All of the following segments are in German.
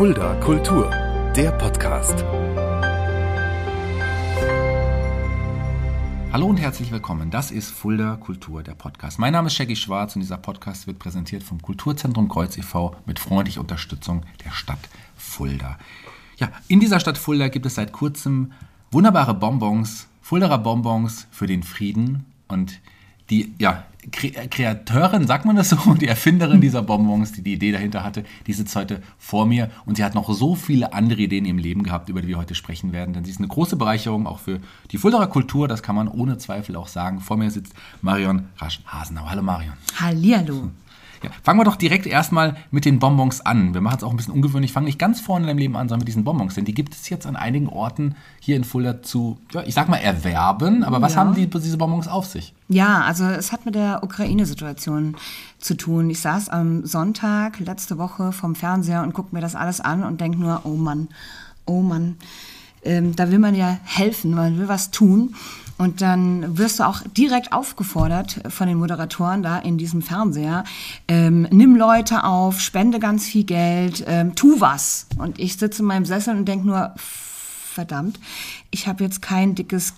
Fulda Kultur, der Podcast. Hallo und herzlich willkommen. Das ist Fulda Kultur, der Podcast. Mein Name ist Shaggy Schwarz und dieser Podcast wird präsentiert vom Kulturzentrum Kreuz e.V. mit freundlicher Unterstützung der Stadt Fulda. Ja, in dieser Stadt Fulda gibt es seit kurzem wunderbare Bonbons, Fulderer Bonbons für den Frieden und die ja, Kreateurin, sagt man das so, die Erfinderin dieser Bonbons, die die Idee dahinter hatte, die sitzt heute vor mir und sie hat noch so viele andere Ideen im Leben gehabt, über die wir heute sprechen werden, denn sie ist eine große Bereicherung auch für die Fulderer Kultur, das kann man ohne Zweifel auch sagen. Vor mir sitzt Marion Rasch-Hasenau. Hallo Marion. Hallihallo. Ja, fangen wir doch direkt erstmal mit den Bonbons an. Wir machen es auch ein bisschen ungewöhnlich. Fangen nicht ganz vorne in deinem Leben an, sondern mit diesen Bonbons. Denn die gibt es jetzt an einigen Orten hier in Fulda zu, ja, ich sag mal, erwerben. Aber was ja. haben die, diese Bonbons auf sich? Ja, also es hat mit der Ukraine-Situation zu tun. Ich saß am Sonntag letzte Woche vom Fernseher und gucke mir das alles an und denke nur, oh Mann, oh Mann. Ähm, da will man ja helfen, man will was tun. Und dann wirst du auch direkt aufgefordert von den Moderatoren da in diesem Fernseher, ähm, nimm Leute auf, spende ganz viel Geld, ähm, tu was. Und ich sitze in meinem Sessel und denke nur, verdammt, ich habe jetzt kein dickes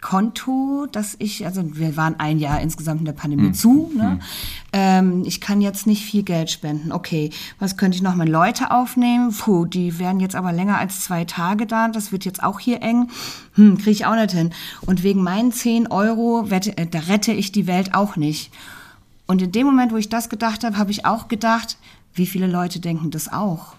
Konto, dass ich, also wir waren ein Jahr insgesamt in der Pandemie mhm. zu. Ne? Mhm. Ähm, ich kann jetzt nicht viel Geld spenden. Okay, was könnte ich noch mal Leute aufnehmen? Puh, die werden jetzt aber länger als zwei Tage da. Das wird jetzt auch hier eng. Hm, kriege ich auch nicht hin. Und wegen meinen 10 Euro, wette, äh, da rette ich die Welt auch nicht. Und in dem Moment, wo ich das gedacht habe, habe ich auch gedacht, wie viele Leute denken das auch?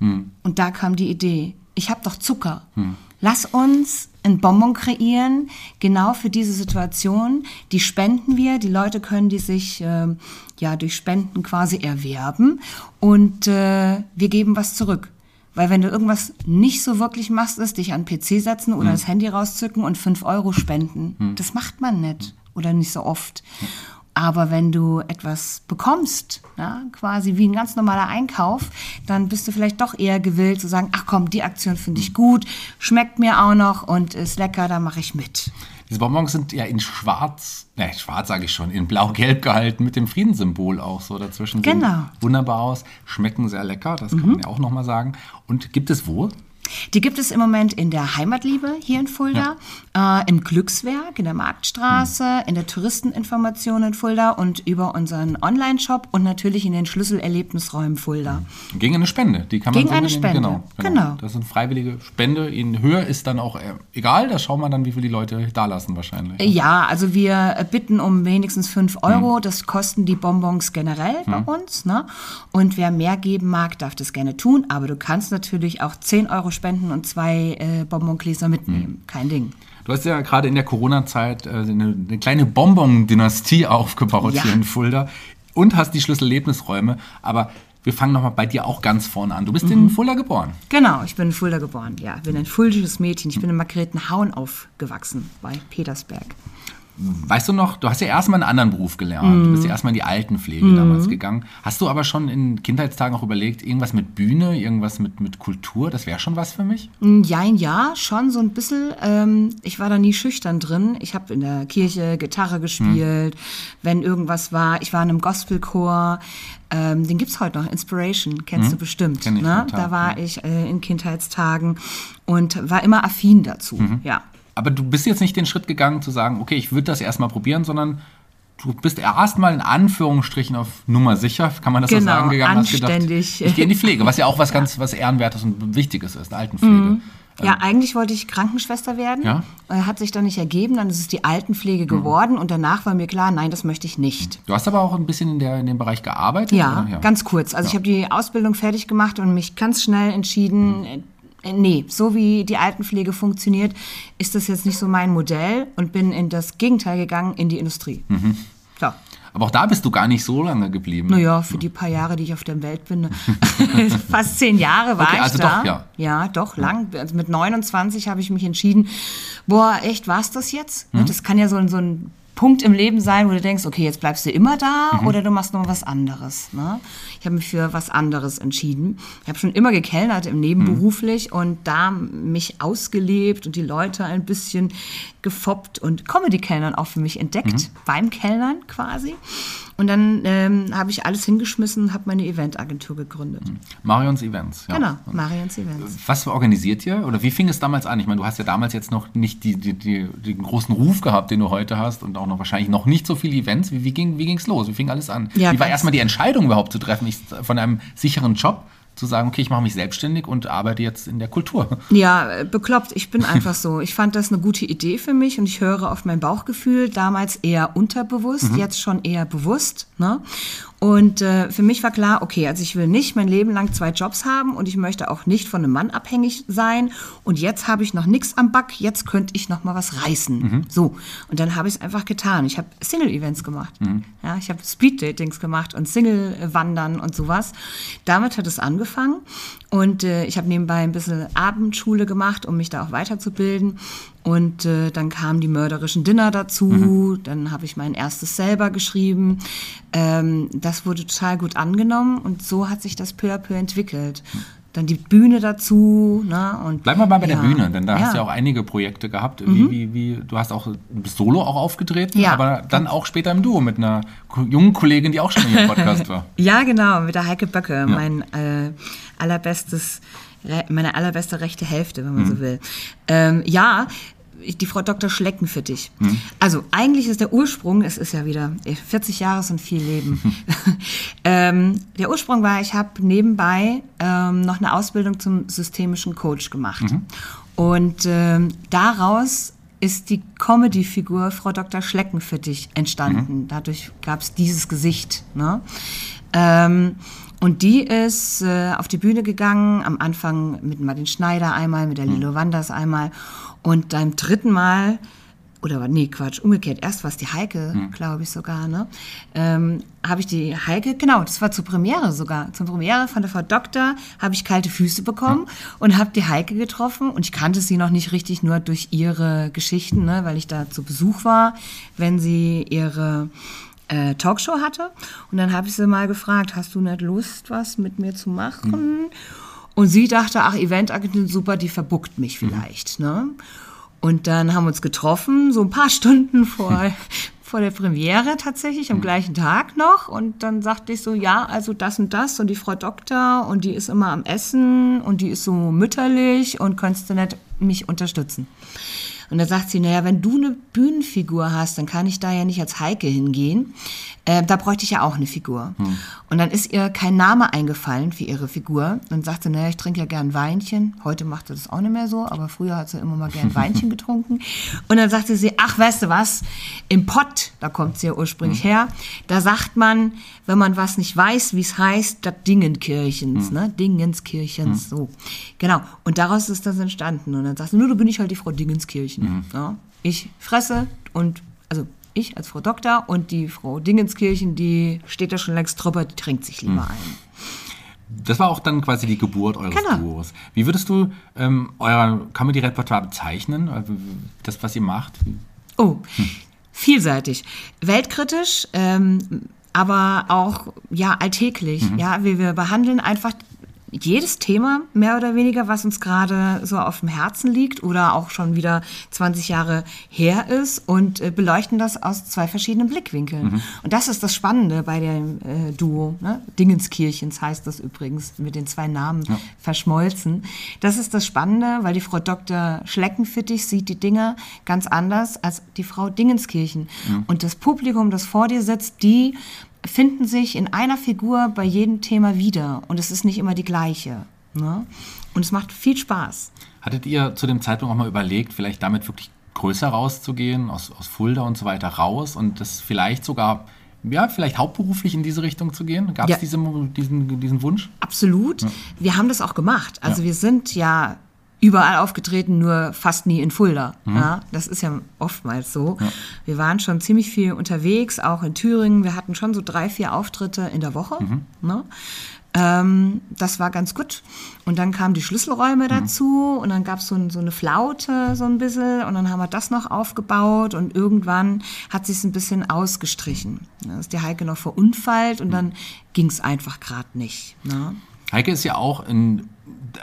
Mhm. Und da kam die Idee. Ich habe doch Zucker. Hm. Lass uns ein Bonbon kreieren, genau für diese Situation. Die spenden wir, die Leute können die sich äh, ja durch Spenden quasi erwerben und äh, wir geben was zurück. Weil wenn du irgendwas nicht so wirklich machst, ist dich an den PC setzen oder mhm. das Handy rauszücken und fünf Euro spenden. Mhm. Das macht man nicht oder nicht so oft. Aber wenn du etwas bekommst, ja, quasi wie ein ganz normaler Einkauf, dann bist du vielleicht doch eher gewillt zu sagen, ach komm, die Aktion finde ich gut, schmeckt mir auch noch und ist lecker, da mache ich mit. Diese Bonbons sind ja in schwarz, ne, schwarz sage ich schon, in blau-gelb gehalten mit dem Friedenssymbol auch so dazwischen. Genau. Sehen wunderbar aus, schmecken sehr lecker, das kann mhm. man ja auch nochmal sagen. Und gibt es wo? Die gibt es im Moment in der Heimatliebe hier in Fulda, ja. äh, im Glückswerk in der Marktstraße, mhm. in der Touristeninformation in Fulda und über unseren Online-Shop und natürlich in den Schlüsselerlebnisräumen Fulda. Gegen eine Spende, die kann man Gegen eine Spende, genau, genau, genau. Das sind freiwillige Spende. In Höhe ist dann auch äh, egal, da schauen wir dann, wie viel die Leute da lassen wahrscheinlich. Ja, also wir bitten um wenigstens 5 Euro. Mhm. Das kosten die Bonbons generell mhm. bei uns. Ne? Und wer mehr geben mag, darf das gerne tun. Aber du kannst natürlich auch 10 Euro spenden und zwei äh, Bonbongläser mitnehmen. Mhm. Kein Ding. Du hast ja gerade in der Corona-Zeit äh, eine, eine, kleine Bonbon-Dynastie aufgebaut ja. hier in Fulda und hast die Schlüsselerlebnisräume. Aber wir fangen nochmal bei dir auch ganz vorne an. Du bist mhm. in Fulda geboren. Genau, ich bin in Fulda geboren. Ja, ich bin ein fuldisches Mädchen. Ich bin in Margaretenhauen aufgewachsen bei Petersberg. Weißt du noch, du hast ja erstmal einen anderen Beruf gelernt. Mm. Du bist ja erstmal in die Altenpflege mm. damals gegangen. Hast du aber schon in Kindheitstagen auch überlegt, irgendwas mit Bühne, irgendwas mit, mit Kultur? Das wäre schon was für mich? Ja, ja, schon so ein bisschen. Ähm, ich war da nie schüchtern drin. Ich habe in der Kirche Gitarre gespielt, mm. wenn irgendwas war. Ich war in einem Gospelchor. Ähm, den es heute noch, Inspiration, kennst du mhm. bestimmt. Kenn ich ne? Da war ich äh, in Kindheitstagen und war immer affin dazu, mhm. ja aber du bist jetzt nicht den Schritt gegangen zu sagen, okay, ich würde das erstmal probieren, sondern du bist erstmal in Anführungsstrichen auf Nummer sicher, kann man das genau, so sagen, gegangen, anständig. gedacht, ich gehe in die Pflege, was ja auch was ja. ganz was Ehrenwertes und Wichtiges ist, Altenpflege. Mhm. Ja, ähm, eigentlich wollte ich Krankenschwester werden. Ja? Äh, hat sich dann nicht ergeben. Dann ist es die Altenpflege mhm. geworden. Und danach war mir klar, nein, das möchte ich nicht. Du hast aber auch ein bisschen in, der, in dem Bereich gearbeitet? Ja, ja. ganz kurz. Also ja. ich habe die Ausbildung fertig gemacht und mich ganz schnell entschieden, mhm nee, so wie die Altenpflege funktioniert, ist das jetzt nicht so mein Modell und bin in das Gegenteil gegangen, in die Industrie. Mhm. So. Aber auch da bist du gar nicht so lange geblieben. Naja, für die paar Jahre, die ich auf der Welt bin, fast zehn Jahre war okay, ich also da. Doch, ja. ja, doch, lang. Also mit 29 habe ich mich entschieden, boah, echt, war es das jetzt? Mhm. Das kann ja so, so ein Punkt im Leben sein, wo du denkst, okay, jetzt bleibst du immer da mhm. oder du machst noch was anderes. Ne? Ich habe mich für was anderes entschieden. Ich habe schon immer gekellnert im Nebenberuflich mhm. und da mich ausgelebt und die Leute ein bisschen gefoppt und Comedy-Kellnern auch für mich entdeckt, mhm. beim Kellnern quasi. Und dann ähm, habe ich alles hingeschmissen und habe meine Eventagentur gegründet. Marions Events. Ja. Genau, Marians Events. Was organisiert ihr oder wie fing es damals an? Ich meine, du hast ja damals jetzt noch nicht die, die, die, den großen Ruf gehabt, den du heute hast und auch noch wahrscheinlich noch nicht so viele Events. Wie, wie ging es los? Wie fing alles an? Ja, wie war erstmal die Entscheidung überhaupt zu treffen, ich, von einem sicheren Job zu sagen, okay, ich mache mich selbstständig und arbeite jetzt in der Kultur? Ja, bekloppt. Ich bin einfach so. Ich fand das eine gute Idee für mich und ich höre auf mein Bauchgefühl. Damals eher unterbewusst, jetzt schon eher bewusst. Ne? Und äh, für mich war klar, okay, also ich will nicht mein Leben lang zwei Jobs haben und ich möchte auch nicht von einem Mann abhängig sein. Und jetzt habe ich noch nichts am Back, jetzt könnte ich noch mal was reißen. So. Und dann habe ich es einfach getan. Ich habe Single-Events gemacht. Ja, ich habe Speed-Datings gemacht und Single-Wandern und sowas. Damit hat es angefangen. Und äh, ich habe nebenbei ein bisschen Abendschule gemacht, um mich da auch weiterzubilden. Und äh, dann kamen die mörderischen Dinner dazu. Dann habe ich mein erstes selber geschrieben. Ähm, das wurde total gut angenommen und so hat sich das peu à peu entwickelt. Dann die Bühne dazu. Ne? Und, Bleiben wir mal bei ja. der Bühne, denn da hast du Ja. Mhm. ja auch einige Projekte gehabt. Wie, wie, wie, du hast auch solo auch aufgetreten, Ja. aber dann auch später im Duo mit einer jungen Kollegin, die auch schon im Podcast war. Ja, genau, mit der Heike Böcke, mein äh, allerbestes, meine allerbeste rechte Hälfte, wenn man so will. Ähm, ja, die Frau Dr. Schleckenfittich. Also eigentlich ist der Ursprung, es ist ja wieder 40 Jahre sind viel Leben. ähm, der Ursprung war, ich habe nebenbei ähm, noch eine Ausbildung zum systemischen Coach gemacht. Und ähm, daraus ist die Comedy-Figur Frau Dr. Schleckenfittich entstanden. Dadurch gab es dieses Gesicht. Ne? Und die ist äh, auf die Bühne gegangen, am Anfang mit Martin Schneider einmal, mit der Lilo Wanders einmal. Und beim dritten Mal, oder nee, Quatsch, umgekehrt, erst war es die Heike, glaube ich sogar, ne? Ähm, habe ich die Heike, genau, das war zur Premiere sogar. Zur Premiere von der Frau Doktor habe ich kalte Füße bekommen und habe die Heike getroffen. Und ich kannte sie noch nicht richtig, nur durch ihre Geschichten, ne? weil ich da zu Besuch war, wenn sie ihre äh, Talkshow hatte. Und dann habe ich sie mal gefragt, hast du nicht Lust, was mit mir zu machen? Und sie dachte, ach, Eventagentin, super, die verbuckt mich vielleicht. Ne? Und dann haben wir uns getroffen, so ein paar Stunden vor, vor der Premiere tatsächlich, am gleichen Tag noch. Und dann sagte ich so, ja, also das und das und die Frau Doktor und die ist immer am Essen und die ist so mütterlich und könntest du nicht mich unterstützen? Und dann sagt sie, naja, wenn du eine Bühnenfigur hast, dann kann ich da ja nicht als Heike hingehen. Äh, da bräuchte ich ja auch eine Figur. Und dann ist ihr kein Name eingefallen für ihre Figur. Und sagt sie, naja, ich trinke ja gern Weinchen. Heute macht sie das auch nicht mehr so, aber früher hat sie immer mal gern Weinchen getrunken. Und dann sagte sie, ach, weißt du was, im Pott, da kommt sie ja ursprünglich her, da sagt man, wenn man was nicht weiß, wie es heißt, das Dingenkirchens, ne? Dingenskirchens, so. Genau. Und daraus ist das entstanden. Und dann sagt sie, nur, du bin ich halt die Frau Dingenskirchen. Ja? Ich fresse und, also ich als Frau Doktor und die Frau Dingenskirchen, die steht da schon längst drüber, die trinkt sich lieber ein. Das war auch dann quasi die Geburt eures Genau. Duos. Wie würdest du ähm, euer Comedy-Repertoire bezeichnen? Also Das, was ihr macht? Oh, vielseitig. Weltkritisch, ähm, aber auch ja alltäglich. Ja, wir, wir behandeln einfach jedes Thema mehr oder weniger, was uns gerade so auf dem Herzen liegt oder auch schon wieder 20 Jahre her ist und äh, beleuchten das aus zwei verschiedenen Blickwinkeln. Und das ist das Spannende bei dem äh, Duo. Ne? Dingenskirchens heißt das übrigens mit den zwei Namen verschmolzen. Das ist das Spannende, weil die Frau Dr. Schleckenfittich sieht die Dinge ganz anders als die Frau Dingenskirchen. Und das Publikum, das vor dir sitzt, die finden sich in einer Figur bei jedem Thema wieder. Und es ist nicht immer die gleiche. Ne? Und es macht viel Spaß. Hattet ihr zu dem Zeitpunkt auch mal überlegt, vielleicht damit wirklich größer rauszugehen, aus, aus Fulda und so weiter raus und das vielleicht sogar, ja, vielleicht hauptberuflich in diese Richtung zu gehen? Gab es Ja. diese, diesen, diesen Wunsch? Absolut. Wir haben das auch gemacht. Also wir sind ja überall aufgetreten, nur fast nie in Fulda. Ja, das ist ja oftmals so. Wir waren schon ziemlich viel unterwegs, auch in Thüringen. Wir hatten schon so drei, vier Auftritte in der Woche. Ne? Ähm, das war ganz gut. Und dann kamen die Schlüsselräume dazu und dann gab es so, ein, so eine Flaute so ein bisschen und dann haben wir das noch aufgebaut und irgendwann hat sich ein bisschen ausgestrichen. Da ist die Heike noch verunfallt und dann ging es einfach gerade nicht. Ne? Heike ist ja auch in,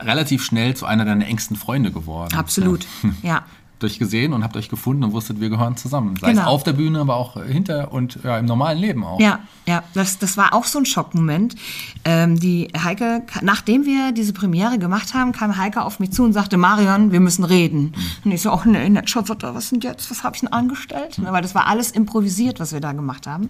relativ schnell zu einer deiner engsten Freunde geworden. Absolut, ja. Euch gesehen und habt euch gefunden und wusstet, wir gehören zusammen. Sei Genau. es auf der Bühne, aber auch hinter und ja, im normalen Leben auch. Ja, ja, das, das war auch so ein Schockmoment. Ähm, die Heike, nachdem wir diese Premiere gemacht haben, kam Heike auf mich zu und sagte, Marion, wir müssen reden. Und ich so, ach nee, nicht schon was denn jetzt, was habe ich denn angestellt? Ne, Weil das war alles improvisiert, was wir da gemacht haben.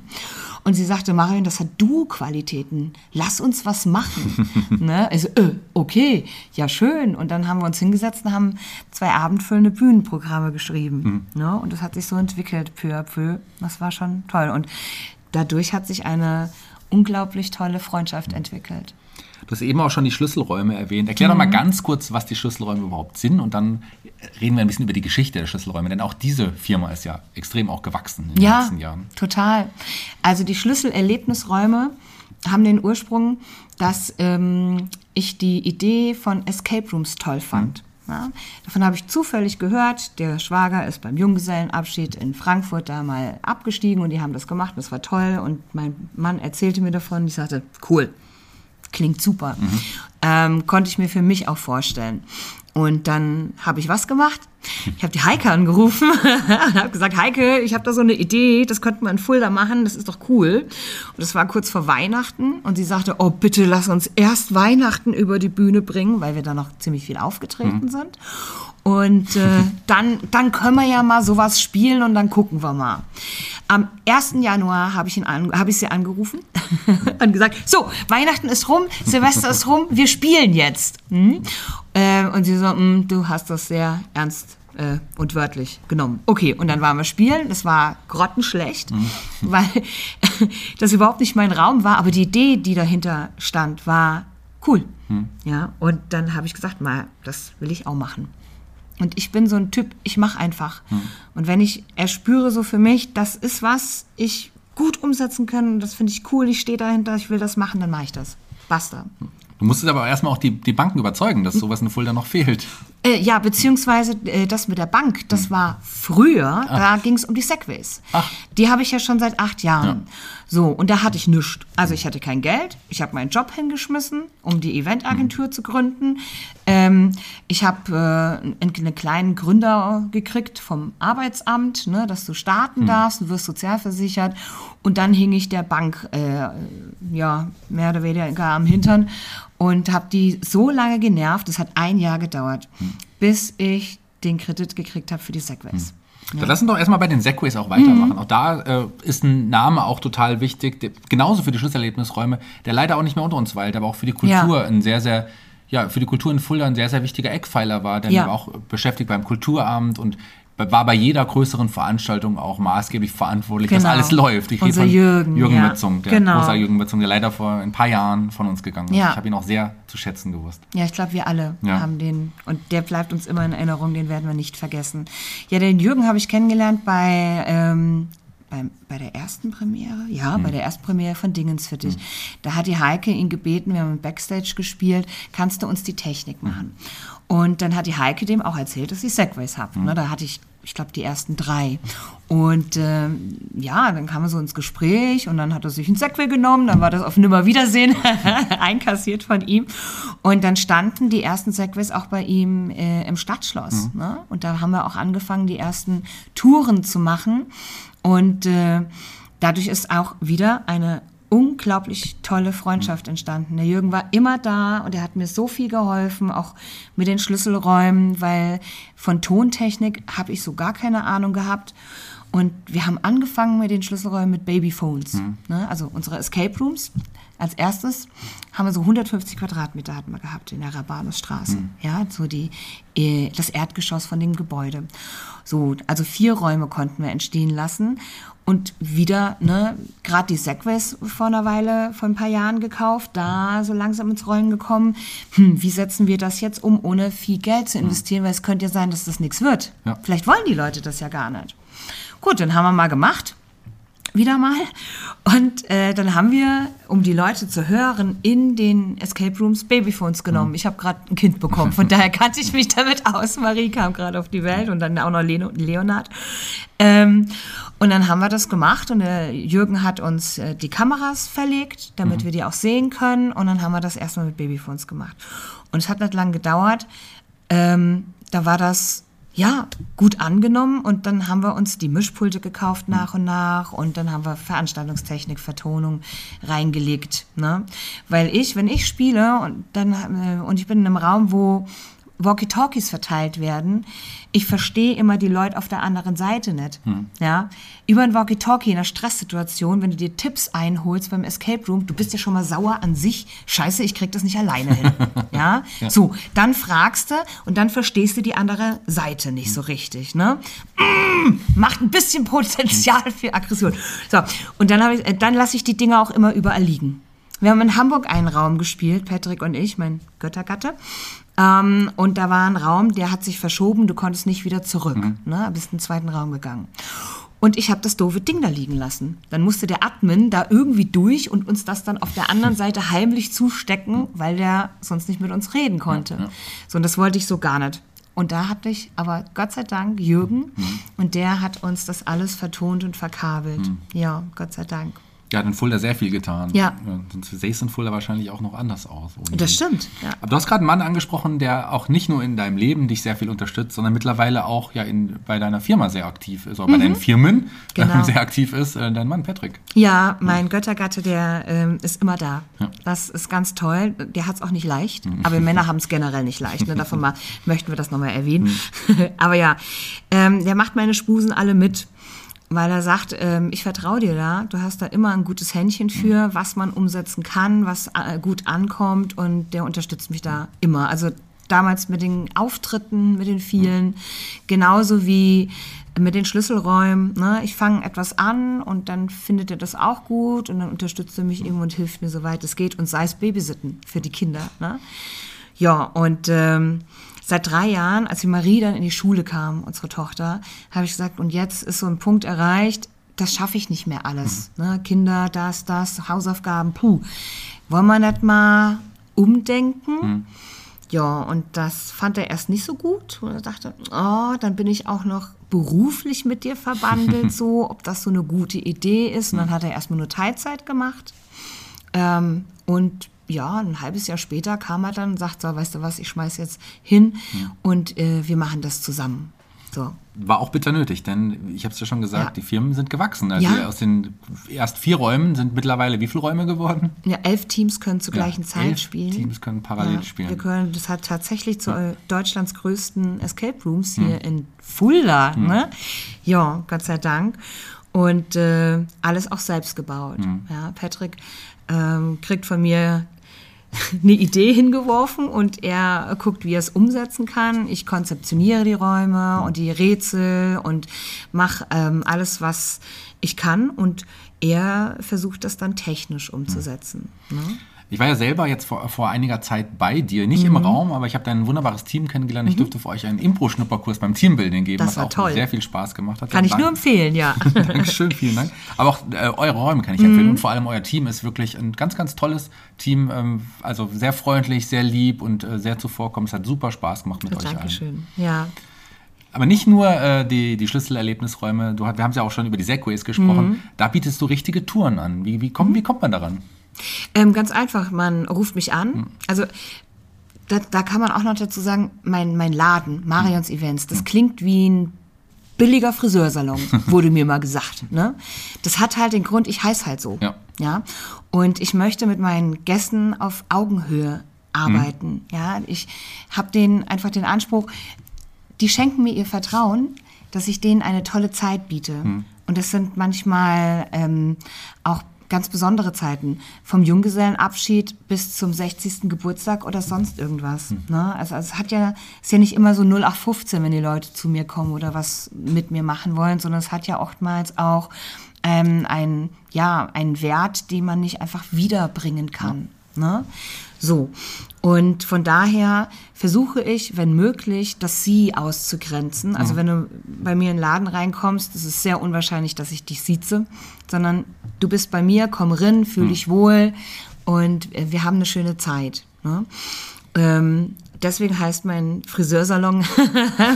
Und sie sagte, Marion, das hat Du-Qualitäten, lass uns was machen. ne? Also, äh, okay, ja schön. Und dann haben wir uns hingesetzt und haben zwei abendfüllende Bühnenprogramme geschrieben. Ne? Und das hat sich so entwickelt, peu à peu. Das war schon toll. Und dadurch hat sich eine unglaublich tolle Freundschaft entwickelt. Du hast eben auch schon die Schlüsselräume erwähnt. Erklär doch Mhm. mal ganz kurz, was die Schlüsselräume überhaupt sind und dann reden wir ein bisschen über die Geschichte der Schlüsselräume, denn auch diese Firma ist ja extrem auch gewachsen in den Ja, letzten Jahren. total. Also die Schlüsselerlebnisräume haben den Ursprung, dass ähm, ich die Idee von Escape Rooms toll fand. Ja, davon habe ich zufällig gehört. Der Schwager ist beim Junggesellenabschied in Frankfurt da mal abgestiegen und die haben das gemacht. Das war toll. Und mein Mann erzählte mir davon. Ich sagte, cool, klingt super. Ähm, konnte ich mir für mich auch vorstellen. Und dann habe ich was gemacht. Ich habe die Heike angerufen und habe gesagt, Heike, ich habe da so eine Idee, das könnten wir in Fulda machen, das ist doch cool. Und das war kurz vor Weihnachten und sie sagte, oh bitte lass uns erst Weihnachten über die Bühne bringen, weil wir da noch ziemlich viel aufgetreten sind. Und äh, dann, dann können wir ja mal sowas spielen und dann gucken wir mal. Am 1. Januar habe ich, ihn an, hab ich sie angerufen und gesagt, so, Weihnachten ist rum, Silvester ist rum, wir spielen jetzt. Hm? Äh, und sie so, "Mm, du hast das sehr ernst äh, und wörtlich genommen. Okay, und dann waren wir spielen, das war grottenschlecht, weil das überhaupt nicht mein Raum war, aber die Idee, die dahinter stand, war cool. Ja, und dann habe ich gesagt, mal, das will ich auch machen. Und ich bin so ein Typ, ich mache einfach. Und wenn ich erspüre so für mich, das ist was ich gut umsetzen kann, das finde ich cool, ich stehe dahinter, ich will das machen, dann mache ich das. Basta. Du musstest aber erstmal auch die, die Banken überzeugen, dass sowas in Fulda noch fehlt. Äh, ja, beziehungsweise äh, das mit der Bank, das war früher, da ging es um die Segways. Ach. Die habe ich ja schon seit acht Jahren. So, und da hatte ich nichts. Also ich hatte kein Geld, ich habe meinen Job hingeschmissen, um die Eventagentur zu gründen. Ähm, ich habe äh, einen, einen kleinen Gründer gekriegt vom Arbeitsamt, ne, dass du starten darfst, du wirst sozialversichert. Und dann hing ich der Bank, äh, ja, mehr oder weniger am Hintern und habe die so lange genervt, das hat ein Jahr gedauert, bis ich den Kredit gekriegt habe für die Segways. Dann lass uns doch erstmal bei den Segways auch weitermachen. Auch da äh, ist ein Name auch total wichtig, der, genauso für die Schlüsselerlebnisräume, der leider auch nicht mehr unter uns weilt, aber auch für die Kultur Ja. ein sehr, sehr, ja, für die Kultur in Fulda ein sehr, sehr wichtiger Eckpfeiler war, denn Ja. er war auch beschäftigt beim Kulturabend und war bei jeder größeren Veranstaltung auch maßgeblich verantwortlich, dass Genau. alles läuft. Ich Unser Jürgen, Jürgen ja. Mützung, der Genau. großer Jürgen Mützung, der leider vor ein paar Jahren von uns gegangen ist. Ja. Ich habe ihn auch sehr zu schätzen gewusst. Ja, ich glaube, wir alle Ja. haben den. Und der bleibt uns immer in Erinnerung, den werden wir nicht vergessen. Ja, den Jürgen habe ich kennengelernt bei, ähm, beim, bei der ersten Premiere. Ja, bei der ersten Premiere von Dingensfittich. Da hat die Heike ihn gebeten, wir haben im Backstage gespielt, kannst du uns die Technik machen? Und dann hat die Heike dem auch erzählt, dass ich Segways habe. Ne, da hatte ich, ich glaube, die ersten drei. Und ähm, ja, dann kam er so ins Gespräch und dann hat er sich ein Segway genommen, dann war das auf Nimmerwiedersehen einkassiert von ihm. Und dann standen die ersten Segways auch bei ihm äh, im Stadtschloss. Ne? Und da haben wir auch angefangen, die ersten Touren zu machen. Und äh, dadurch ist auch wieder eine unglaublich tolle Freundschaft entstanden. Der Jürgen war immer da und er hat mir so viel geholfen, auch mit den Schlüsselräumen, weil von Tontechnik habe ich so gar keine Ahnung gehabt. Und wir haben angefangen mit den Schlüsselräumen mit Babyphones. Ne? Also unsere Escape Rooms. Als erstes haben wir so 150 Quadratmeter hatten wir gehabt in der Rabanusstraße. Ja, so die, äh, das Erdgeschoss von dem Gebäude. So, also vier Räume konnten wir entstehen lassen. Und wieder, ne, gerade die Segways vor einer Weile, vor ein paar Jahren gekauft, da so langsam ins Rollen gekommen. Hm, wie setzen wir das jetzt um, ohne viel Geld zu investieren? Weil es könnte ja sein, dass das nichts wird. Ja. Vielleicht wollen die Leute das ja gar nicht. Gut, dann haben wir mal gemacht. Wieder mal. Und äh, dann haben wir, um die Leute zu hören, in den Escape Rooms Babyphones genommen. Ich habe gerade ein Kind bekommen, von daher kannte ich mich damit aus. Marie kam gerade auf die Welt und dann auch noch Leonard. Ähm, und dann haben wir das gemacht und der Jürgen hat uns äh, die Kameras verlegt, damit wir die auch sehen können. Und dann haben wir das erstmal mit Babyphones gemacht. Und es hat nicht lang gedauert. Ähm, da war das ja, gut angenommen und dann haben wir uns die Mischpulte gekauft nach und nach und dann haben wir Veranstaltungstechnik, Vertonung reingelegt. Ne? Weil ich, wenn ich spiele und dann äh, und ich bin in einem Raum, wo Walkie-Talkies verteilt werden. Ich verstehe immer die Leute auf der anderen Seite nicht. Hm. Ja, über ein Walkie-Talkie in einer Stresssituation, wenn du dir Tipps einholst beim Escape Room, du bist ja schon mal sauer an sich. Scheiße, ich krieg das nicht alleine hin. ja? so dann fragst du und dann verstehst du die andere Seite nicht so richtig. Ne? Mm, macht ein bisschen Potenzial für Aggression. So und dann ich, äh, dann lasse ich die Dinge auch immer überall liegen. Wir haben in Hamburg einen Raum gespielt, Patrick und ich, mein Göttergatte. Ähm, und da war ein Raum, der hat sich verschoben, du konntest nicht wieder zurück. Ne? Bist in den zweiten Raum gegangen. Und ich habe das doofe Ding da liegen lassen. Dann musste der Admin da irgendwie durch und uns das dann auf der anderen Seite heimlich zustecken, weil der sonst nicht mit uns reden konnte. So, und das wollte ich so gar nicht. Und da hatte ich aber Gott sei Dank Jürgen und der hat uns das alles vertont und verkabelt. Ja, Gott sei Dank. Ja, hat in Fulda sehr viel getan. Ja. Sonst sähe es in Fulda wahrscheinlich auch noch anders aus. Das stimmt, ja. Aber du hast gerade einen Mann angesprochen, der auch nicht nur in deinem Leben dich sehr viel unterstützt, sondern mittlerweile auch ja in, bei deiner Firma sehr aktiv ist, oder bei deinen Firmen Mhm. Genau. sehr aktiv ist, äh, dein Mann Patrick. Ja, mein Göttergatte, der ähm, ist immer da. Ja. Das ist ganz toll. Der hat es auch nicht leicht, aber Männer haben es generell nicht leicht. Ne? Davon mal möchten wir das nochmal erwähnen. aber ja, ähm, der macht meine Spusen alle mit. Weil er sagt, ähm, ich vertraue dir da, du hast da immer ein gutes Händchen für, was man umsetzen kann, was äh, gut ankommt und der unterstützt mich da immer. Also damals mit den Auftritten, mit den vielen, genauso wie mit den Schlüsselräumen. Ne? Ich fange etwas an und dann findet er das auch gut und dann unterstützt er mich eben und hilft mir, soweit es geht und sei es Babysitten für die Kinder. Ne? Ja, und ähm, seit drei Jahren, als die Marie dann in die Schule kam, unsere Tochter, habe ich gesagt, und jetzt ist so ein Punkt erreicht, das schaffe ich nicht mehr alles. Ne? Kinder, das, das, Hausaufgaben, puh. Wollen wir nicht mal umdenken? Ja, und das fand er erst nicht so gut. Und er dachte, oh, dann bin ich auch noch beruflich mit dir verbandelt, so, ob das so eine gute Idee ist. Und dann hat er erstmal nur Teilzeit gemacht. Ähm, und ja, ein halbes Jahr später kam er dann und sagt, so, weißt du was, ich schmeiß jetzt hin und äh, wir machen das zusammen. So. War auch bitter nötig, denn ich habe es ja schon gesagt, Ja. die Firmen sind gewachsen. Also Ja. aus den erst vier Räumen sind mittlerweile wie viele Räume geworden? Ja, elf Teams können zur Ja, gleichen Zeit elf spielen. Teams können parallel ja, spielen. Wir können, das hat tatsächlich zu Deutschlands größten Escape Rooms hier in Fulda. Ne? Ja, Gott sei Dank. Und äh, alles auch selbst gebaut. Ja, Patrick ähm, kriegt von mir eine Idee hingeworfen und er guckt, wie er es umsetzen kann. Ich konzeptioniere die Räume und die Rätsel und mache ähm, alles, was ich kann und er versucht das dann technisch umzusetzen. Ne? Ich war ja selber jetzt vor, vor einiger Zeit bei dir, nicht Mhm. im Raum, aber ich habe dein wunderbares Team kennengelernt. Ich durfte für euch einen Impro-Schnupperkurs beim Teambuilding geben, Das was auch toll. sehr viel Spaß gemacht hat. Kann ich Dank- nur empfehlen, ja. Dankeschön, vielen Dank. Aber auch äh, eure Räume kann ich Mhm. empfehlen und vor allem euer Team ist wirklich ein ganz, ganz tolles Team. Ähm, also sehr freundlich, sehr lieb und äh, sehr zuvorkommend. Es hat super Spaß gemacht mit euch allen. Dankeschön. Ja. Aber nicht nur äh, die, die Schlüsselerlebnisräume, du, wir haben ja auch schon über die Segways gesprochen, Mhm. da bietest du richtige Touren an. Wie, wie, kommt, wie kommt man daran? Ähm, ganz einfach, man ruft mich an. Also da, da kann man auch noch dazu sagen, mein, mein Laden, Marions Events, das klingt wie ein billiger Friseursalon, wurde mir mal gesagt. Ne? Das hat halt den Grund, ich heiße halt so. Ja. Ja? Und ich möchte mit meinen Gästen auf Augenhöhe arbeiten. Ja? Ich habe den einfach den Anspruch, die schenken mir ihr Vertrauen, dass ich denen eine tolle Zeit biete. Und das sind manchmal ähm, auch ganz besondere Zeiten. Vom Junggesellenabschied bis zum 60. Geburtstag oder sonst irgendwas. Ne? Also, also es hat ja, ist ja nicht immer so 0815, wenn die Leute zu mir kommen oder was mit mir machen wollen, sondern es hat ja oftmals auch ähm, ein, ja, einen Wert, den man nicht einfach wiederbringen kann. Ne? So. Und von daher versuche ich, wenn möglich, das Sie auszugrenzen. Also wenn du bei mir in den Laden reinkommst, ist es sehr unwahrscheinlich, dass ich dich sieze, sondern du bist bei mir, komm rein, fühl dich wohl und äh, wir haben eine schöne Zeit. Ne? Ähm, deswegen heißt mein Friseursalon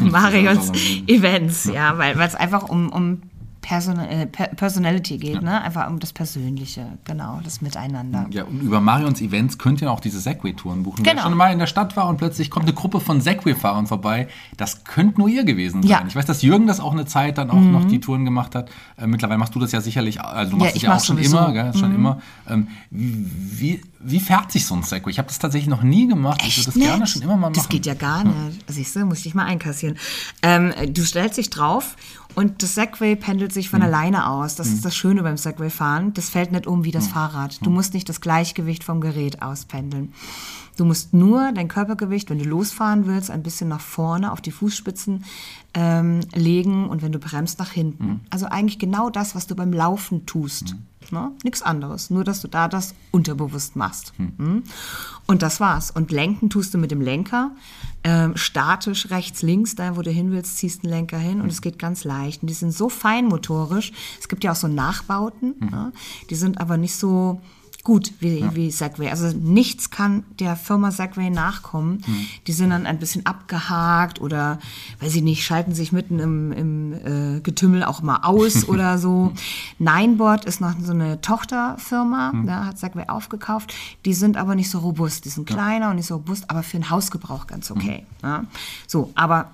Marions Friseursalon. Events, ja, weil weil es einfach um, um Person äh, per Personality geht, ne? Einfach um das Persönliche, genau, das Miteinander. Ja, und über Marions Events könnt ihr auch diese Segway-Touren buchen. Genau. Wer schon mal in der Stadt war und plötzlich kommt eine Gruppe von Segway-Fahrern vorbei, das könnte nur ihr gewesen sein. Ja. Mhm. Ich weiß, dass Jürgen das auch eine Zeit dann auch noch die Touren gemacht hat. Äh, mittlerweile machst du das ja sicherlich, also du Ja, machst es ich ja auch schon sowieso. Mhm. immer, gell? schon immer. Ähm, wie, wie, fährt sich so ein Segway? Ich habe das tatsächlich noch nie gemacht. ich würde das nicht? gerne schon immer mal machen. Das geht ja gar nicht. Siehst du, muss ich mal einkassieren. Ähm, du stellst dich drauf und das Segway pendelt sich von Hm. alleine aus. Das ist das Schöne beim Segway-Fahren. Das fällt nicht um wie Hm. das Fahrrad. Du musst nicht das Gleichgewicht vom Gerät auspendeln. Du musst nur dein Körpergewicht, wenn du losfahren willst, ein bisschen nach vorne auf die Fußspitzen ähm, legen und wenn du bremst, nach hinten. Hm. Also eigentlich genau das, was du beim Laufen tust. Ne? Nichts anderes. Nur, dass du da das unterbewusst machst. Mhm. Und das war's. Und lenken tust du mit dem Lenker. Ähm, statisch rechts, links, da wo du hin willst, ziehst einen Lenker hin und es geht ganz leicht. Und die sind so feinmotorisch. Es gibt ja auch so Nachbauten, ne? die sind aber nicht so gut wie, wie Segway. Also nichts kann der Firma Segway nachkommen. Die sind dann ein bisschen abgehakt oder, weiß ich nicht, schalten sich mitten im, im äh, Getümmel auch mal aus oder so. Nineboard ist noch so eine Tochterfirma, da hat Segway aufgekauft. Die sind aber nicht so robust. Die sind kleiner und nicht so robust, aber für den Hausgebrauch ganz okay. Ja. So, aber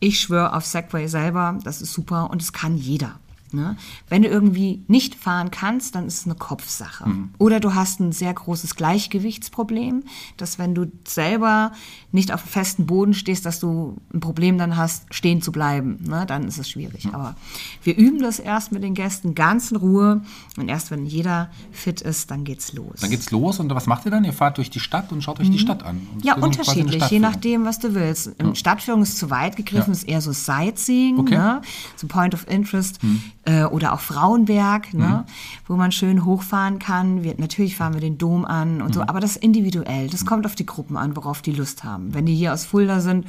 ich schwöre auf Segway selber, das ist super und es kann jeder. Ne? Wenn du irgendwie nicht fahren kannst, dann ist es eine Kopfsache. Oder du hast ein sehr großes Gleichgewichtsproblem, dass wenn du selber nicht auf festem Boden stehst, dass du ein Problem dann hast, stehen zu bleiben. Ne? Dann ist es schwierig. Aber wir üben das erst mit den Gästen ganz in Ruhe und erst wenn jeder fit ist, dann geht's los. Dann geht's los und was macht ihr dann? Ihr fahrt durch die Stadt und schaut euch die Stadt an. Mhm. Ja, unterschiedlich, je nachdem, was du willst. Stadtführung ist zu weit gegriffen, Ja. ist eher so Sightseeing, Okay. ne? so Point of Interest äh, oder auch Frauenberg, ne? wo man schön hochfahren kann. Wir, natürlich fahren wir den Dom an und so, aber das ist individuell. Das kommt auf die Gruppen an, worauf die Lust haben. Wenn die hier aus Fulda sind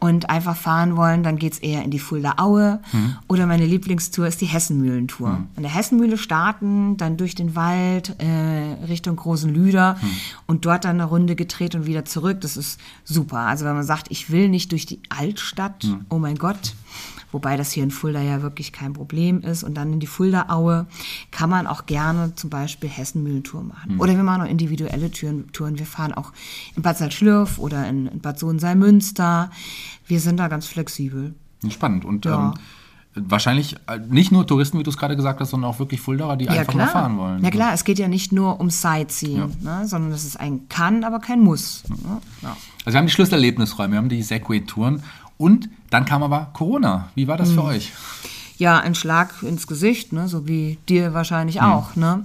und einfach fahren wollen, dann geht's eher in die Fulda Aue. Oder meine Lieblingstour ist die Hessenmühlentour. An der Hessenmühle starten, dann durch den Wald äh, Richtung Großen Lüder und dort dann eine Runde gedreht und wieder zurück. Das ist super. Also wenn man sagt, ich will nicht durch die Altstadt, oh mein Gott. Wobei das hier in Fulda ja wirklich kein Problem ist. Und dann in die Fulda-Aue kann man auch gerne zum Beispiel Hessenmühlentour machen. Oder wir machen auch individuelle Touren. Touren. Wir fahren auch in Bad Salzschlürf oder in, in Bad Sohn-Münster. Wir sind da ganz flexibel. Spannend. Und Ja. ähm, wahrscheinlich äh, nicht nur Touristen, wie du es gerade gesagt hast, sondern auch wirklich Fuldaer, die einfach mal fahren wollen. Ja klar, es geht ja nicht nur um Sightseeing, ne, sondern es ist ein Kann, aber kein Muss. Ne? Ja. Also wir haben die Schlüsselerlebnisräume, wir haben die Segway-Touren und dann kam aber Corona. Wie war das Hm. für euch? ja, ein Schlag ins Gesicht, ne, so wie dir wahrscheinlich Hm. auch. Ne?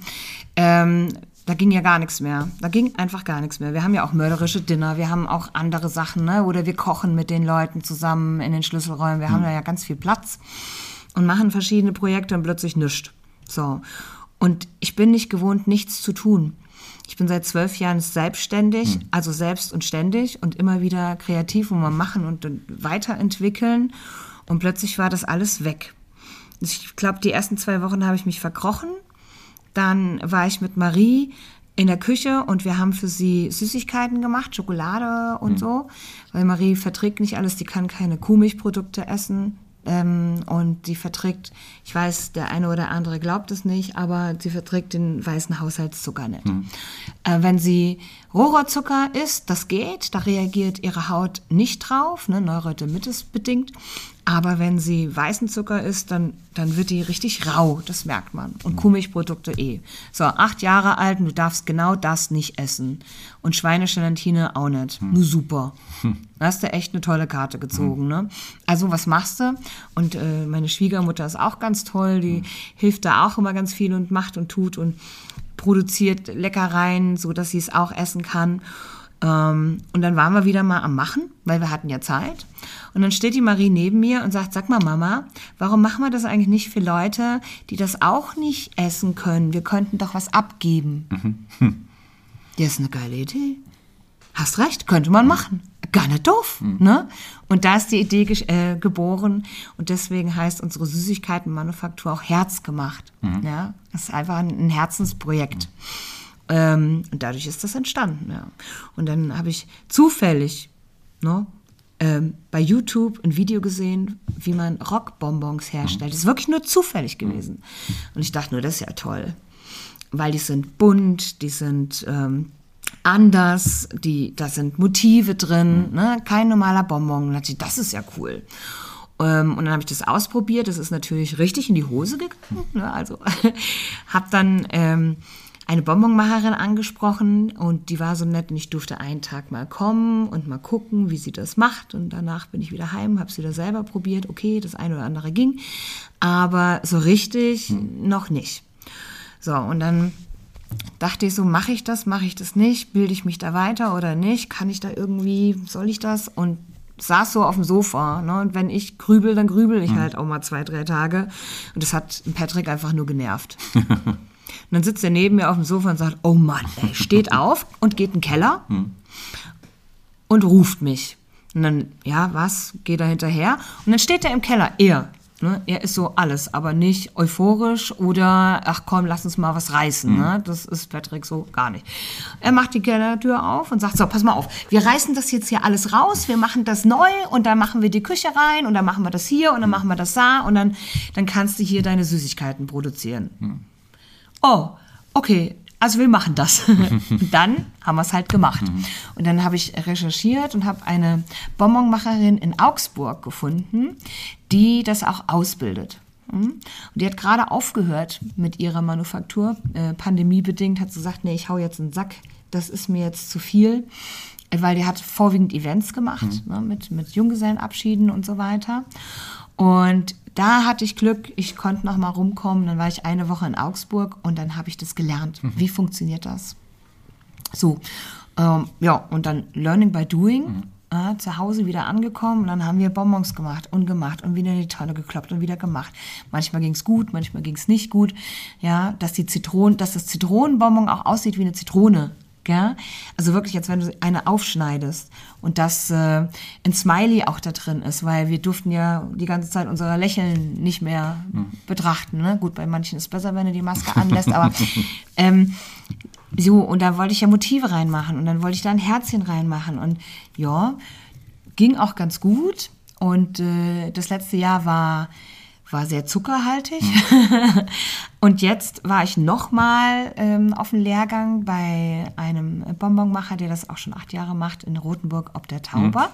Ähm, da ging ja gar nichts mehr. Da ging einfach gar nichts mehr. Wir haben ja auch mörderische Dinner, wir haben auch andere Sachen, ne? oder wir kochen mit den Leuten zusammen in den Schlüsselräumen. Wir Hm. haben da ja ganz viel Platz und machen verschiedene Projekte und plötzlich nichts. So. Und ich bin nicht gewohnt, nichts zu tun. Ich bin seit zwölf Jahren selbstständig, also selbst und ständig und immer wieder kreativ und mal machen und weiterentwickeln. Und plötzlich war das alles weg. Ich glaube, die ersten zwei Wochen habe ich mich verkrochen. Dann war ich mit Marie in der Küche und wir haben für sie Süßigkeiten gemacht, Schokolade und so, weil Marie verträgt nicht alles, die kann keine Kuhmilchprodukte essen. Ähm, und die verträgt, ich weiß, der eine oder andere glaubt es nicht, aber sie verträgt den weißen Haushaltszucker nicht. Äh, wenn sie Rohrzucker isst, das geht, da reagiert ihre Haut nicht drauf, ne, Neurodermitis bedingt. Aber wenn sie weißen Zucker isst, dann, dann wird die richtig rau, das merkt man. Und Kuhmilchprodukte eh. So, acht Jahre alt und du darfst genau das nicht essen. Und Schweinegelatine auch nicht. Nur super. Da hast du echt eine tolle Karte gezogen. Ne? Also was machst du? Und äh, meine Schwiegermutter ist auch ganz toll, die hilft da auch immer ganz viel und macht und tut und produziert Leckereien, so dass sie es auch essen kann. Ähm, und dann waren wir wieder mal am Machen, weil wir hatten ja Zeit. Und dann steht die Marie neben mir und sagt, sag mal Mama, warum machen wir das eigentlich nicht für Leute, die das auch nicht essen können? Wir könnten doch was abgeben. Das ist eine geile Idee. Hast recht, könnte man machen. Gar nicht doof. Ne? Und da ist die Idee äh, geboren und deswegen heißt unsere Süßigkeitenmanufaktur auch Herzgemacht. Ja? Das ist einfach ein, ein Herzensprojekt. Ähm, und dadurch ist das entstanden. Ja. Und dann habe ich zufällig, ne, ähm, bei YouTube ein Video gesehen, wie man Rockbonbons herstellt. Das ist wirklich nur zufällig gewesen. Und ich dachte nur, das ist ja toll. Weil die sind bunt, die sind ähm, anders, die, da sind Motive drin, ne? kein normaler Bonbon. Und dachte ich, das ist ja cool. Ähm, und dann habe ich das ausprobiert. Das ist natürlich richtig in die Hose gegangen. Ne? Also habe dann ähm, eine Bonbonmacherin angesprochen und die war so nett und ich durfte einen Tag mal kommen und mal gucken, wie sie das macht. Und danach bin ich wieder heim, habe es wieder selber probiert. Okay, das eine oder andere ging, aber so richtig noch nicht. So, und dann dachte ich so, mache ich das, mache ich das nicht, bilde ich mich da weiter oder nicht, kann ich da irgendwie, soll ich das? Und saß so auf dem Sofa. Ne? Und wenn ich grübel, dann grübel ich halt auch mal zwei, drei Tage. Und das hat Patrick einfach nur genervt. Und dann sitzt er neben mir auf dem Sofa und sagt, oh Mann, ey, steht auf und geht in den Keller und ruft mich. Und dann, ja, was, geht er hinterher? Und dann steht er im Keller, er. Ne? Er ist so alles, aber nicht euphorisch oder, ach komm, lass uns mal was reißen. Ne? Das ist Patrick so gar nicht. Er macht die Kellertür auf und sagt, so, pass mal auf, wir reißen das jetzt hier alles raus, wir machen das neu und dann machen wir die Küche rein und dann machen wir das hier und dann machen wir das da und dann, dann kannst du hier deine Süßigkeiten produzieren. Oh, okay, also wir machen das. und dann haben wir es halt gemacht. Und dann habe ich recherchiert und habe eine Bonbonmacherin in Augsburg gefunden, die das auch ausbildet. Mhm. Und die hat gerade aufgehört mit ihrer Manufaktur. Äh, pandemiebedingt hat sie gesagt, nee, ich hau jetzt einen Sack, das ist mir jetzt zu viel. Äh, Weil die hat vorwiegend Events gemacht, ne, mit, mit Junggesellenabschieden und so weiter. Und da hatte ich Glück, ich konnte noch mal rumkommen. Dann war ich eine Woche in Augsburg und dann habe ich das gelernt. Wie funktioniert das? So, ähm, ja, und dann Learning by Doing. Äh, zu Hause wieder angekommen und dann haben wir Bonbons gemacht und gemacht und wieder in die Tonne gekloppt und wieder gemacht. Manchmal ging es gut, manchmal ging es nicht gut. Ja, dass die Zitronen, dass das Zitronenbonbon auch aussieht wie eine Zitrone. Gell? Also wirklich, als wenn du eine aufschneidest und dass äh, ein Smiley auch da drin ist, weil wir durften ja die ganze Zeit unser Lächeln nicht mehr betrachten. Ne? Gut, bei manchen ist es besser, wenn du die Maske anlässt, aber ähm, so, und da wollte ich ja Motive reinmachen und dann wollte ich da ein Herzchen reinmachen und ja, ging auch ganz gut und äh, das letzte Jahr war war sehr zuckerhaltig. und jetzt war ich nochmal ähm, auf dem Lehrgang bei einem Bonbonmacher, der das auch schon acht Jahre macht, in Rotenburg ob der Tauber.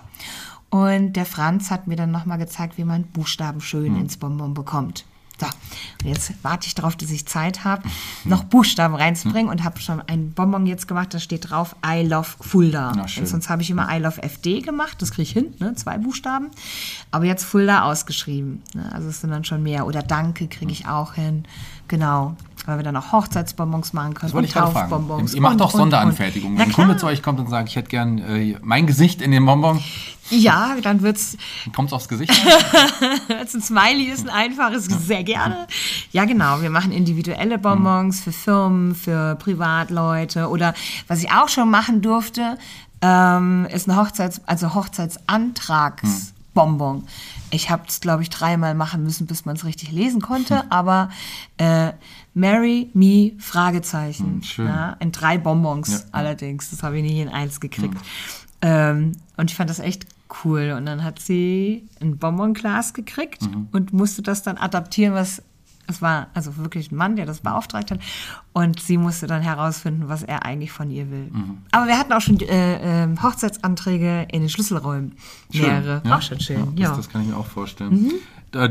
Und der Franz hat mir dann nochmal gezeigt, wie man Buchstaben schön ins Bonbon bekommt. So, und jetzt warte ich darauf, dass ich Zeit habe, noch Buchstaben reinzubringen und habe schon ein Bonbon jetzt gemacht, da steht drauf I love Fulda. Na, schön. Sonst habe ich immer I love FD gemacht, das kriege ich hin, ne? zwei Buchstaben. Aber jetzt Fulda ausgeschrieben. Ne? Also es sind dann schon mehr. Oder Danke kriege ich auch hin. Genau. Weil wir dann auch Hochzeitsbonbons machen können. Das wollte fragen. Taufbonbons Ihr macht und, auch und, Sonderanfertigungen. und. Wenn ein Kunde zu euch kommt und sagt, ich hätte gern äh, mein Gesicht in den Bonbon, Ja, dann wird's kommt es aufs Gesicht? Als ein Smiley ist ein einfaches, sehr gerne. Ja, genau. Wir machen individuelle Bonbons für Firmen, für Privatleute oder was ich auch schon machen durfte, ähm, ist ein Hochzeits-, also Hochzeitsantragsbonbon. Ich habe es, glaube ich, dreimal machen müssen, bis man es richtig lesen konnte, aber äh, Marry Me, Fragezeichen. schön. Ja, in drei Bonbons Ja. allerdings. Das habe ich nie in eins gekriegt. Ähm, und ich fand das echt cool. Und dann hat sie ein Bonbonglas gekriegt und musste das dann adaptieren, was es war also wirklich ein Mann, der das beauftragt hat. Und sie musste dann herausfinden, was er eigentlich von ihr will. Aber wir hatten auch schon äh, äh, Hochzeitsanträge in den Schlüsselräumen. Mehrere. Ja? Auch schon schön. Ja, Ja. das, das kann ich mir auch vorstellen. Äh,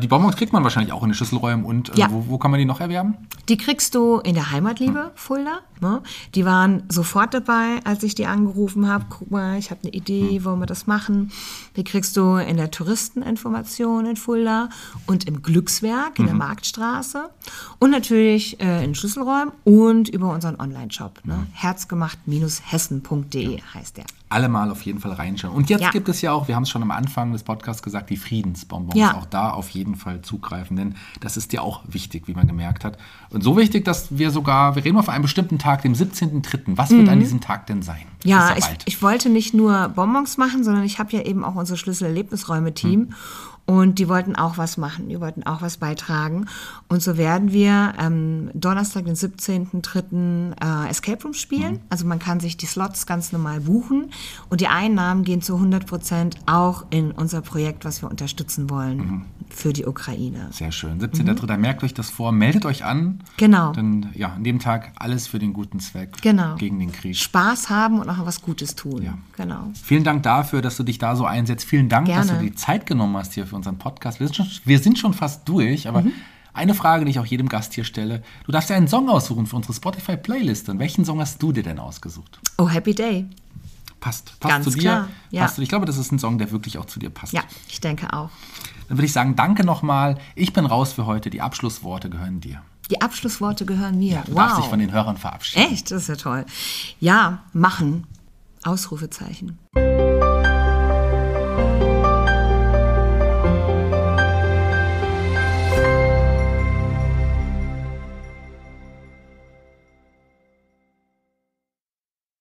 Die Bonbons kriegt man wahrscheinlich auch in den Schlüsselräumen. Und äh, Ja. wo, wo kann man die noch erwerben? Die kriegst du in der Heimatliebe, Fulda. Ne? Die waren sofort dabei, als ich die angerufen habe. Guck mal, ich habe eine Idee, wollen wir das machen? Die kriegst du in der Touristeninformation in Fulda und im Glückswerk in der Marktstraße. Und natürlich äh, in Schlüsselräumen und über unseren Online-Shop. Ne? Herzgemacht-hessen.de heißt der. Alle mal auf jeden Fall reinschauen. Und jetzt Ja. gibt es ja auch, wir haben es schon am Anfang des Podcasts gesagt, die Friedensbonbons. Ja. Auch da auf jeden Fall zugreifen, denn das ist ja auch wichtig, wie man gemerkt hat. Und so wichtig, dass wir sogar, wir reden auf einen bestimmten Tag, dem 17.03. Was wird an diesem Tag denn sein? Mhm. Ja, ist ich, ich wollte nicht nur Bonbons machen, sondern ich habe ja eben auch unser Schlüssel-Erlebnisräume-Team. Und die wollten auch was machen, die wollten auch was beitragen. Und so werden wir ähm, Donnerstag, den 17.03. Äh, Escape Room spielen. Also man kann sich die Slots ganz normal buchen. Und die Einnahmen gehen zu 100 Prozent auch in unser Projekt, was wir unterstützen wollen für die Ukraine. Sehr schön. 17.03. Merkt euch das vor, meldet euch an. Genau. Denn ja, an dem Tag alles für den guten Zweck. Genau. Gegen den Krieg. Spaß haben und auch was Gutes tun. Ja. Genau. Vielen Dank dafür, dass du dich da so einsetzt. Vielen Dank, dass du Gerne. die Zeit genommen hast hier für unseren Podcast. Wir sind schon, wir sind schon fast durch, aber eine Frage, die ich auch jedem Gast hier stelle. Du darfst dir einen Song aussuchen für unsere Spotify-Playlist. Und welchen Song hast du dir denn ausgesucht? Oh, Happy Day. Passt. Passt Ganz zu dir? klar, ja. Passt zu dir? Ich glaube, das ist ein Song, der wirklich auch zu dir passt. Ja, ich denke auch. Dann würde ich sagen, danke nochmal. Ich bin raus für heute. Die Abschlussworte gehören dir. Die Abschlussworte gehören mir. Du wow. darfst dich von den Hörern verabschieden. Echt, das ist ja toll. Ja, machen. Ausrufezeichen.